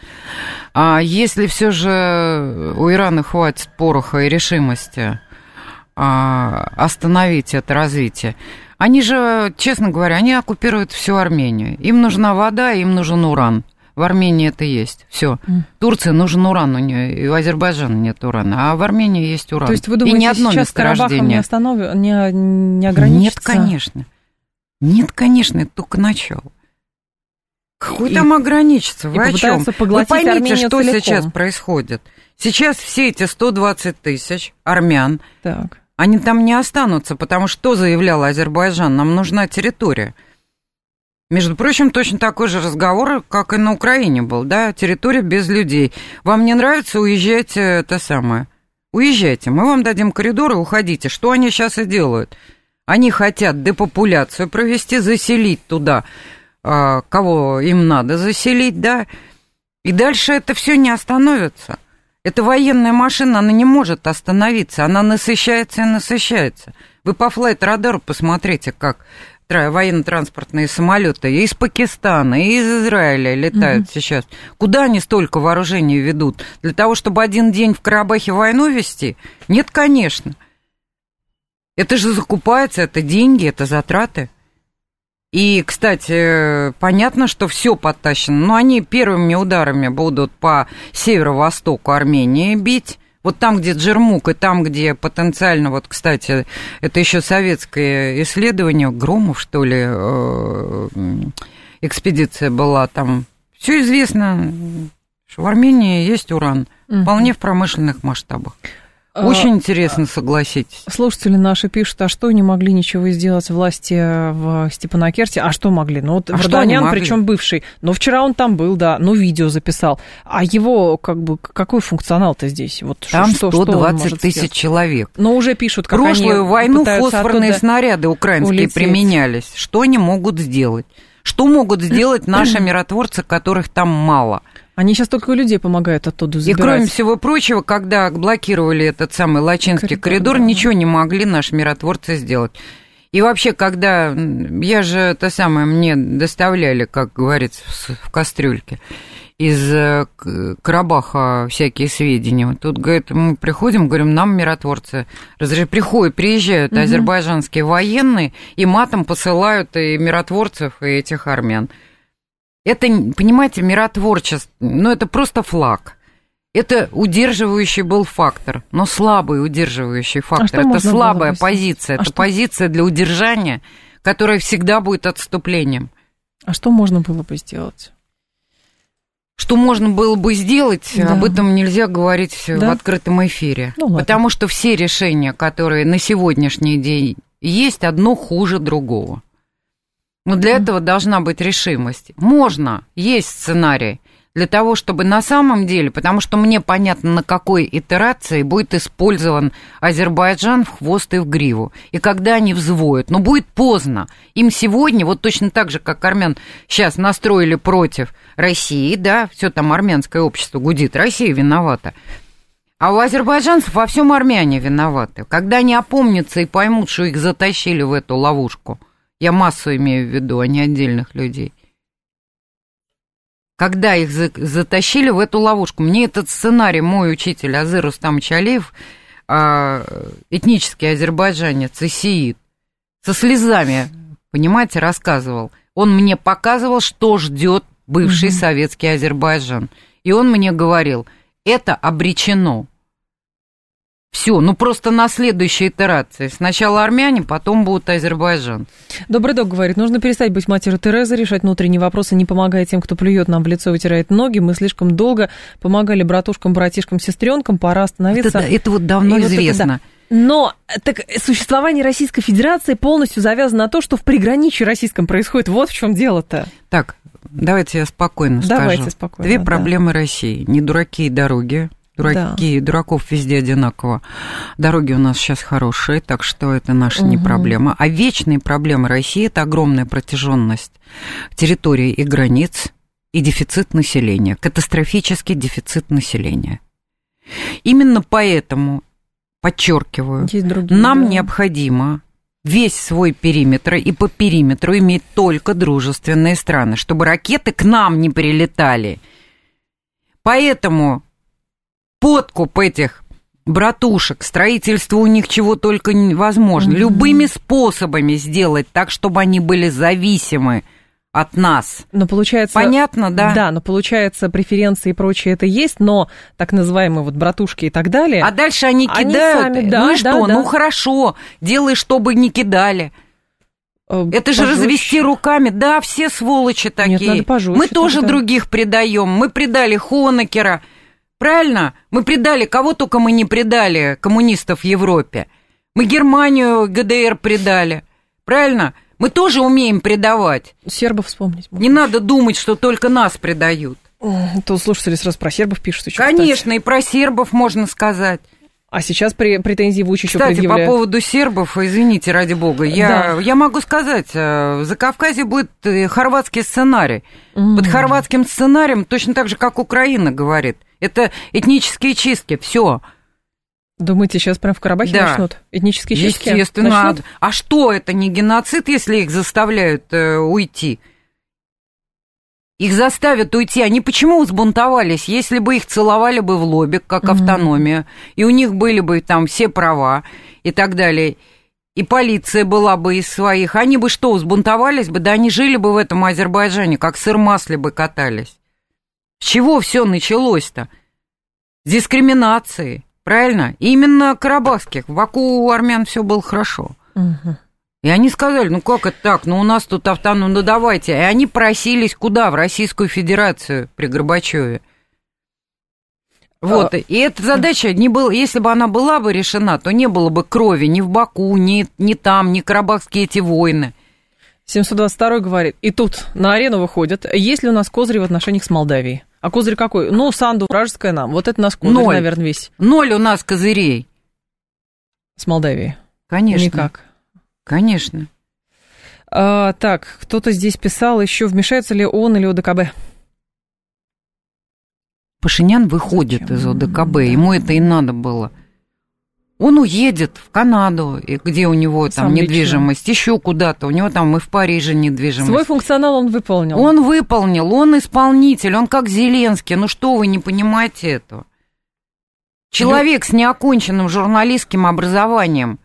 А если все же у Ирана хватит пороха и решимости а, остановить это развитие, они же, честно говоря, они оккупируют всю Армению. Им нужна вода, им нужен уран. В Армении это есть. Все. Mm. Турции нужен уран, у нее и у Азербайджана нет урана, а в Армении есть уран. То есть вы думаете, и ни одно сейчас Карабахом не, останов... не, не ограничится? Нет, конечно. Нет, конечно, это только начало. Какой и, там ограничится? Вы о чем? Вы поймите, Армению что целиком. сейчас происходит. Сейчас все эти 120 тысяч армян, так. они там не останутся, потому что заявлял Азербайджан, нам нужна территория. Между прочим, точно такой же разговор, как и на Украине был, да, территория без людей. Вам не нравится, уезжайте, это самое. Уезжайте, мы вам дадим коридор и уходите. Что они сейчас и делают? Они хотят депопуляцию провести, заселить туда, а, кого им надо заселить, да, и дальше это все не остановится. Эта военная машина, она не может остановиться, она насыщается и насыщается. Вы по флайт-радару посмотрите, как военно-транспортные самолеты из Пакистана, и из Израиля летают mm сейчас. Куда они столько вооружений ведут? Для того, чтобы один день в Карабахе войну вести? Нет, конечно. Это же закупается, это деньги, это затраты. И, кстати, понятно, что все подтащено, но они первыми ударами будут по северо-востоку Армении бить, вот там, где Джермук, и там, где потенциально, вот, кстати, это еще советское исследование, Громов, что ли, э, экспедиция была там. Все известно, что в Армении есть уран, вполне в промышленных масштабах. А, Очень интересно, согласитесь. Слушатели наши пишут, а что не могли ничего сделать власти в Степанакерте? А что могли? Ну, вот а Варданян, причем бывший. Но вчера он там был, да, ну, видео записал. А его, как бы, какой функционал-то здесь? Вот там что, 120 что тысяч сделать? человек. Но уже пишут, как Прошлую они войну фосфорные снаряды украинские улететь. применялись. Что они могут сделать? Что могут сделать наши миротворцы, которых там мало? Они сейчас только у людей помогают оттуда забирать. И кроме всего прочего, когда блокировали этот самый Лачинский коридор, коридор да. ничего не могли наши миротворцы сделать. И вообще, когда я же это самое мне доставляли, как говорится, в кастрюльке. из э, Карабаха всякие сведения. Тут, говорит, мы приходим, говорим, нам миротворцы разрешают. Приходят, приезжают угу. азербайджанские военные и матом посылают и миротворцев, и этих армян. Это, понимаете, миротворчество, ну, это просто флаг. Это удерживающий был фактор, но слабый удерживающий а фактор. А это слабая позиция. А это что? позиция для удержания, которая всегда будет отступлением. А что можно было бы сделать? Что можно было бы сделать, да. об этом нельзя говорить да. в открытом эфире. Ну, потому что все решения, которые на сегодняшний день есть, одно хуже другого. Но для этого должна быть решимость. Можно, есть сценарий для того, чтобы на самом деле, потому что мне понятно, на какой итерации будет использован Азербайджан в хвост и в гриву, и когда они взвоют. Но будет поздно. Им сегодня, вот точно так же, как армян сейчас настроили против России, да, все там армянское общество гудит, Россия виновата. А у азербайджанцев во всем армяне виноваты. Когда они опомнятся и поймут, что их затащили в эту ловушку, я массу имею в виду, а не отдельных людей – когда их затащили в эту ловушку. Мне этот сценарий мой учитель Азыр Рустам Чалиев, а, этнический азербайджанец, исиит, со слезами, понимаете, рассказывал. Он мне показывал, что ждет бывший угу. советский Азербайджан. И он мне говорил, это обречено. Все, ну просто на следующей итерации. Сначала армяне, потом будут Азербайджан. Добрый док говорит, нужно перестать быть матерью Терезы, решать внутренние вопросы, не помогая тем, кто плюет нам в лицо, вытирает ноги. Мы слишком долго помогали братушкам, братишкам, сестренкам, пора остановиться. Это, это вот давно И известно. Вот это, да. Но так, существование Российской Федерации полностью завязано на то, что в приграничье российском происходит. Вот в чем дело-то. Так, давайте я спокойно давайте скажу. Спокойно, Две да. проблемы России. Не дураки и дороги Дураки, да. дураков везде одинаково. Дороги у нас сейчас хорошие, так что это наша угу. не проблема. А вечные проблемы России – это огромная протяженность территории и границ и дефицит населения, катастрофический дефицит населения. Именно поэтому, подчеркиваю, другие, нам да. необходимо весь свой периметр и по периметру иметь только дружественные страны, чтобы ракеты к нам не прилетали. Поэтому подкуп этих братушек, строительство у них чего только невозможно. Mm-hmm. Любыми способами сделать так, чтобы они были зависимы от нас. Но получается... Понятно, да? Да, но получается, преференции и прочее это есть, но так называемые вот братушки и так далее... А дальше они кидают. Они сами, да, ну и да, что? Да. Ну хорошо, делай, чтобы не кидали. Э, это же пожестче. развести руками. Да, все сволочи такие. Нет, надо пожестче, мы тоже тогда. других предаем. Мы предали Хонекера. Правильно? Мы предали, кого только мы не предали, коммунистов в Европе. Мы Германию, ГДР предали. Правильно? Мы тоже умеем предавать. Сербов вспомнить. Не надо думать, что только нас предают. То слушатели сразу про сербов пишут еще. Конечно, кстати. и про сербов можно сказать. А сейчас при, претензии Вучичу Кстати, предъявляют. по поводу сербов, извините, ради бога, я, да. я могу сказать, э, за Кавказе будет э, хорватский сценарий. Mm. Под хорватским сценарием точно так же, как Украина говорит. Это этнические чистки, все. Думаете, сейчас прям в Карабахе да. начнут этнические чистки? Естественно. Начнут? А что это не геноцид, если их заставляют э, уйти? Их заставят уйти. Они почему взбунтовались? Если бы их целовали бы в лобик, как mm-hmm. автономия, и у них были бы там все права и так далее, и полиция была бы из своих, они бы что, взбунтовались бы? Да они жили бы в этом Азербайджане, как сыр масле бы катались. С чего все началось-то? С дискриминации, правильно? именно карабахских. В Баку у армян все было хорошо. Угу. И они сказали, ну как это так, ну у нас тут автоном, ну давайте. И они просились куда? В Российскую Федерацию при Горбачеве. Вот, а... и эта задача не была, если бы она была бы решена, то не было бы крови ни в Баку, ни, ни там, ни карабахские эти войны. 722 говорит, и тут на арену выходят, есть ли у нас козырь в отношениях с Молдавией? А козырь какой? Ну, Санду вражеская нам. Вот это у нас козырь, Ноль. наверное, весь. Ноль у нас козырей. С Молдавией? Конечно. Никак. Конечно. А, так, кто-то здесь писал еще, вмешается ли ООН или ОДКБ? Пашинян выходит Зачем? из ОДКБ, ему это и надо было. Он уедет в Канаду, где у него там Сам недвижимость, еще куда-то. У него там и в Париже недвижимость. Свой функционал он выполнил. Он выполнил, он исполнитель, он как Зеленский. Ну что вы не понимаете этого? Человек с неоконченным журналистским образованием,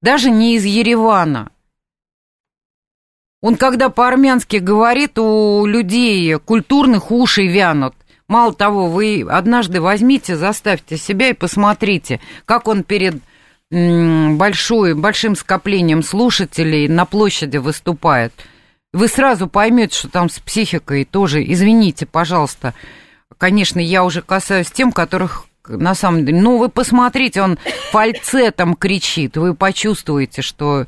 даже не из Еревана. Он когда по-армянски говорит, у людей культурных ушей вянут. Мало того, вы однажды возьмите, заставьте себя и посмотрите, как он перед большой, большим скоплением слушателей на площади выступает. Вы сразу поймете, что там с психикой тоже, извините, пожалуйста, конечно, я уже касаюсь тем, которых на самом деле, ну вы посмотрите, он фальцетом кричит, вы почувствуете, что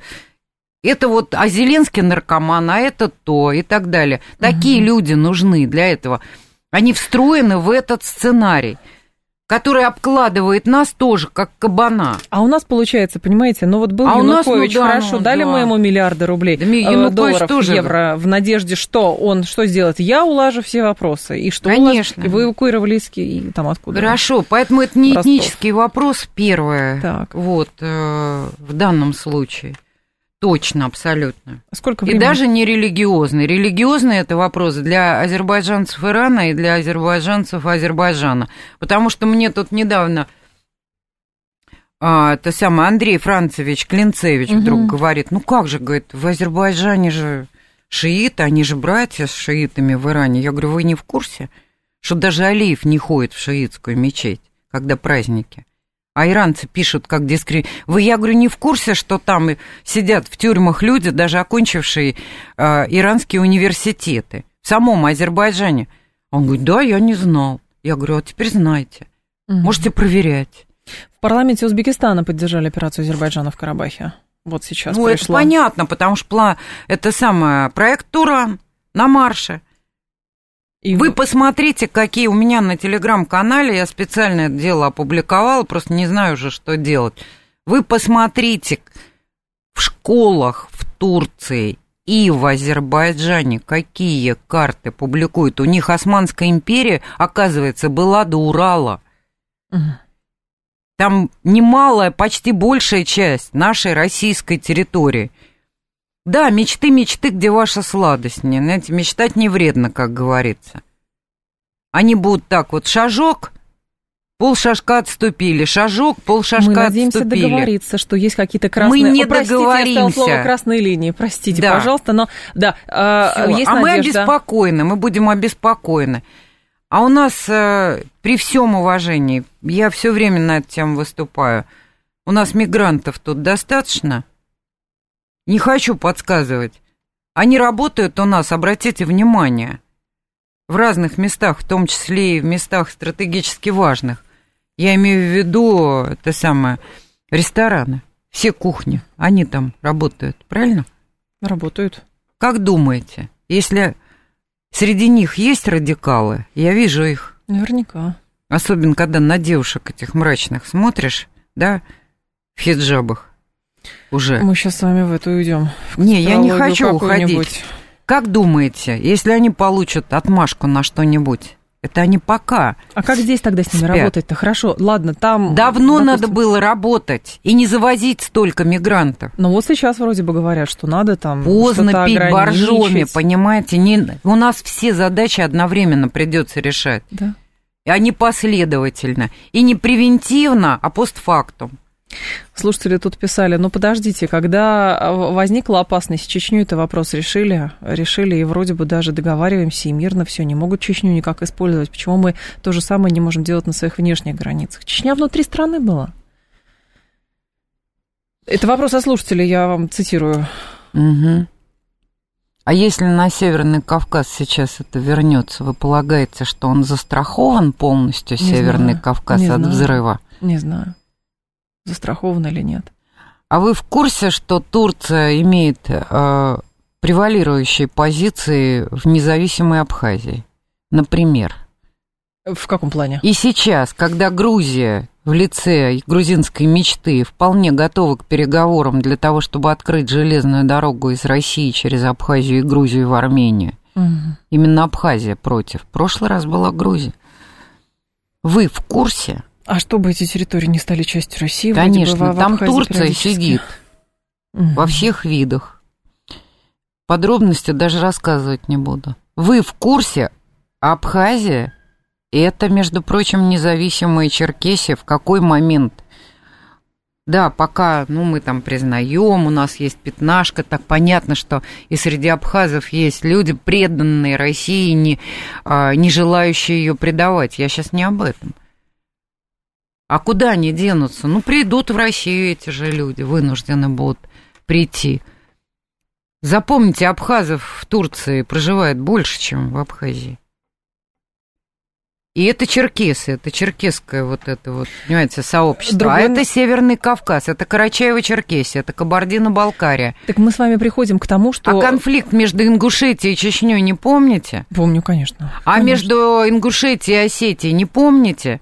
это вот, а Зеленский наркоман, а это то и так далее. Такие угу. люди нужны для этого. Они встроены в этот сценарий который обкладывает нас тоже как кабана. А у нас получается, понимаете, ну вот был а Янукович, ну, да, хорошо, ну, дали да. мы ему миллиарды рублей, да, э, долларов, тоже... евро, в надежде, что он что сделает? Я улажу все вопросы. И что Конечно. Вы эвакуировали и там откуда? Хорошо, поэтому это не Ростов. этнический вопрос, первое, так. вот, э, в данном случае. Точно, абсолютно. Сколько времени? И даже не религиозный. Религиозный это вопрос для азербайджанцев Ирана и для азербайджанцев Азербайджана. Потому что мне тут недавно а, это самый Андрей Францевич Клинцевич угу. вдруг говорит, ну как же, говорит, в Азербайджане же шииты, они же братья с шиитами в Иране. Я говорю, вы не в курсе, что даже Алиев не ходит в шиитскую мечеть, когда праздники? А иранцы пишут, как дискри... Вы, я говорю, не в курсе, что там сидят в тюрьмах люди, даже окончившие э, иранские университеты, в самом Азербайджане. Он говорит, да, я не знал. Я говорю, а теперь знаете. Угу. Можете проверять. В парламенте Узбекистана поддержали операцию Азербайджана в Карабахе. Вот сейчас Ну, пришла. это понятно, потому что это самое, проект Туран на марше. И вы посмотрите, какие у меня на телеграм-канале, я специально это дело опубликовала, просто не знаю уже, что делать. Вы посмотрите в школах в Турции и в Азербайджане какие карты публикуют. У них Османская империя, оказывается, была до Урала. Там немалая, почти большая часть нашей российской территории – да, мечты, мечты, где ваша сладость. Не, знаете, мечтать не вредно, как говорится. Они будут так вот, шажок, пол шажка отступили, шажок, пол шажка Мы надеемся отступили. договориться, что есть какие-то красные... Мы не О, простите, договоримся. Я слово красные линии, простите, да. пожалуйста, но да, э, есть А надежда. мы обеспокоены, мы будем обеспокоены. А у нас, э, при всем уважении, я все время на эту тему выступаю, у нас мигрантов тут достаточно – не хочу подсказывать. Они работают у нас, обратите внимание, в разных местах, в том числе и в местах стратегически важных. Я имею в виду, это самое, рестораны, все кухни, они там работают, правильно? Работают. Как думаете, если среди них есть радикалы, я вижу их. Наверняка. Особенно, когда на девушек этих мрачных смотришь, да, в хиджабах уже. Мы сейчас с вами в эту уйдем. Не, я не хочу уходить. Как думаете, если они получат отмашку на что-нибудь, это они пока. А как здесь тогда с ними спят. работать-то? Хорошо, ладно, там... Давно допустим... надо было работать и не завозить столько мигрантов. Но вот сейчас вроде бы говорят, что надо там Поздно пить боржоми, понимаете? Не... У нас все задачи одновременно придется решать. Да. А не последовательно. И не превентивно, а постфактум. Слушатели тут писали, ну подождите, когда а, возникла опасность Чечню, это вопрос решили, решили и вроде бы даже договариваемся и мирно все, не могут Чечню никак использовать. Почему мы то же самое не можем делать на своих внешних границах? Чечня внутри страны была. Это вопрос от слушателей, я вам цитирую. Угу. А если на Северный Кавказ сейчас это вернется, вы полагаете, что он застрахован полностью, не Северный знаю, Кавказ, от знаю, взрыва? Не знаю застрахован или нет. А вы в курсе, что Турция имеет э, превалирующие позиции в независимой Абхазии? Например. В каком плане? И сейчас, когда Грузия в лице грузинской мечты вполне готова к переговорам для того, чтобы открыть железную дорогу из России через Абхазию и Грузию в Армению. Угу. Именно Абхазия против. В прошлый раз была Грузия. Вы в курсе, А чтобы эти территории не стали частью России? Конечно, бы, там Турция сидит угу. во всех видах. Подробности даже рассказывать не буду. Вы в курсе, Абхазия – это, между прочим, независимая Черкесия в какой момент – да, пока, ну, мы там признаем, у нас есть пятнашка, так понятно, что и среди абхазов есть люди, преданные России, не, а, не желающие ее предавать. Я сейчас не об этом. А куда они денутся? Ну, придут в Россию эти же люди, вынуждены будут прийти. Запомните, абхазов в Турции проживает больше, чем в Абхазии. И это черкесы, это черкесское вот это вот, понимаете, сообщество. Другой... А это Северный Кавказ, это Карачаево-Черкесия, это Кабардино-Балкария. Так мы с вами приходим к тому, что... А конфликт между Ингушетией и Чечней не помните? Помню, конечно. А конечно. между Ингушетией и Осетией не помните?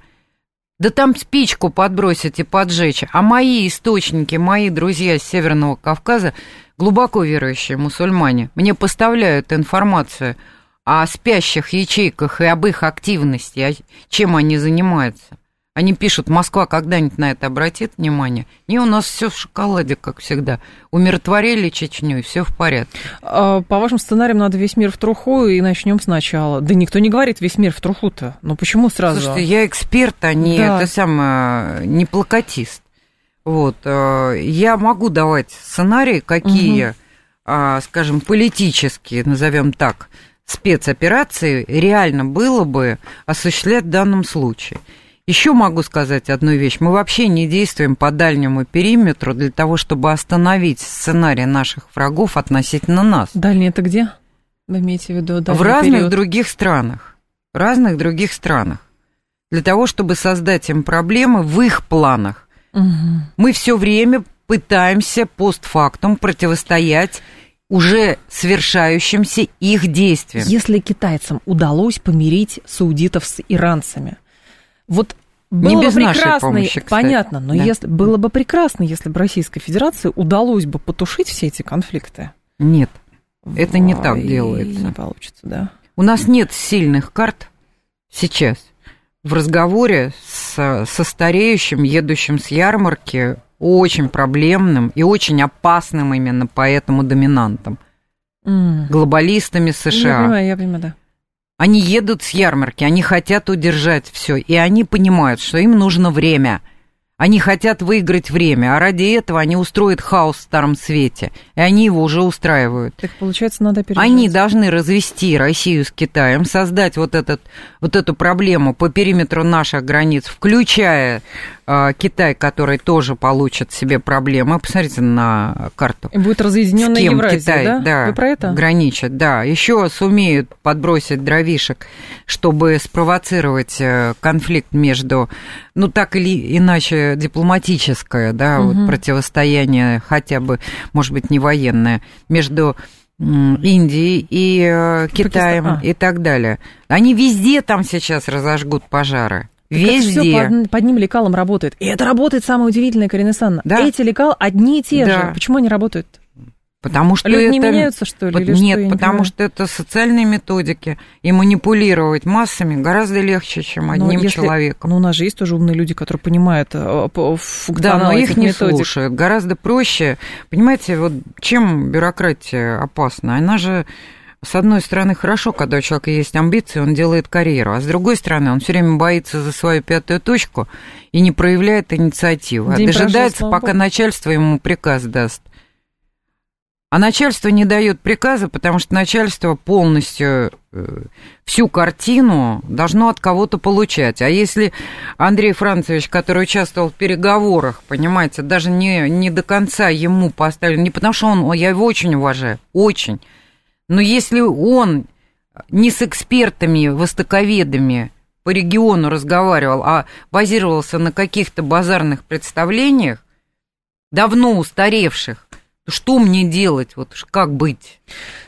Да там спичку подбросить и поджечь. А мои источники, мои друзья с Северного Кавказа, глубоко верующие мусульмане, мне поставляют информацию – о спящих ячейках и об их активности, чем они занимаются. Они пишут, Москва когда-нибудь на это обратит внимание? Не, у нас все в шоколаде, как всегда. Умиротворили Чечню, и все в порядке. А, по вашим сценариям надо весь мир в труху, и начнем сначала. Да никто не говорит весь мир в труху-то. Ну почему сразу? Слушайте, я эксперт, а не, да. это самое, не плакатист. Вот. Э, я могу давать сценарии, какие, угу. скажем, политические, назовем так, спецоперации реально было бы осуществлять в данном случае. Еще могу сказать одну вещь. Мы вообще не действуем по дальнему периметру для того, чтобы остановить сценарий наших врагов относительно нас. Дальний это где? Вы имеете в виду В разных период? других странах. В разных других странах. Для того, чтобы создать им проблемы в их планах. Угу. Мы все время пытаемся постфактум противостоять уже совершающимся их действиям. Если китайцам удалось помирить саудитов с иранцами, вот было не без бы прекрасно, помощи, понятно, но да. если было бы прекрасно, если бы Российской Федерации удалось бы потушить все эти конфликты. Нет, это не так делается. Не получится, да. У нас нет сильных карт сейчас в разговоре с, со стареющим, едущим с ярмарки очень проблемным и очень опасным именно поэтому доминантом. Mm. Глобалистами США. Я понимаю, я понимаю, да. Они едут с ярмарки, они хотят удержать все, и они понимают, что им нужно время – они хотят выиграть время, а ради этого они устроят хаос в Старом Свете, и они его уже устраивают. Так получается, надо пережить. Они должны развести Россию с Китаем, создать вот, этот, вот эту проблему по периметру наших границ, включая Китай, который тоже получит себе проблемы. Посмотрите на карту. И будет разъединенная Евразия, Китай, да? да? Вы про это? Граничит, да. Еще сумеют подбросить дровишек, чтобы спровоцировать э, конфликт между, ну так или иначе, дипломатическое, да, угу. вот противостояние, хотя бы, может быть, не военное, между Индией и э, Китаем а. и так далее. Они везде там сейчас разожгут пожары. Так Везде. Это все под, под ним лекалом работает. И это работает самое удивительное, Карина Санна. Да. Эти лекала одни и те да. же. Почему они работают? Потому что Люди это... не меняются, что ли? Или Нет, что, потому что это социальные методики, и манипулировать массами гораздо легче, чем одним если... человеком. Ну, у нас же есть тоже умные люди, которые понимают э, Да, но их не методик. слушают. Гораздо проще. Понимаете, вот чем бюрократия опасна? Она же с одной стороны, хорошо, когда у человека есть амбиции, он делает карьеру, а с другой стороны, он все время боится за свою пятую точку и не проявляет инициативу, а День а дожидается, прошел, пока начальство ему приказ даст. А начальство не дает приказа, потому что начальство полностью э, всю картину должно от кого-то получать. А если Андрей Францевич, который участвовал в переговорах, понимаете, даже не, не до конца ему поставили, не потому что он, я его очень уважаю, очень, но если он не с экспертами, востоковедами по региону разговаривал, а базировался на каких-то базарных представлениях, давно устаревших, что мне делать? Вот как быть?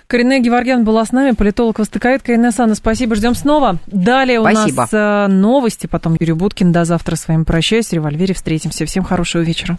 Корене Геворгян была с нами, политолог востоковед. Карине Санна, спасибо, ждем снова. Далее у спасибо. нас э, новости, потом Юрий Буткин. До завтра с вами прощаюсь. В револьвере встретимся. Всем хорошего вечера.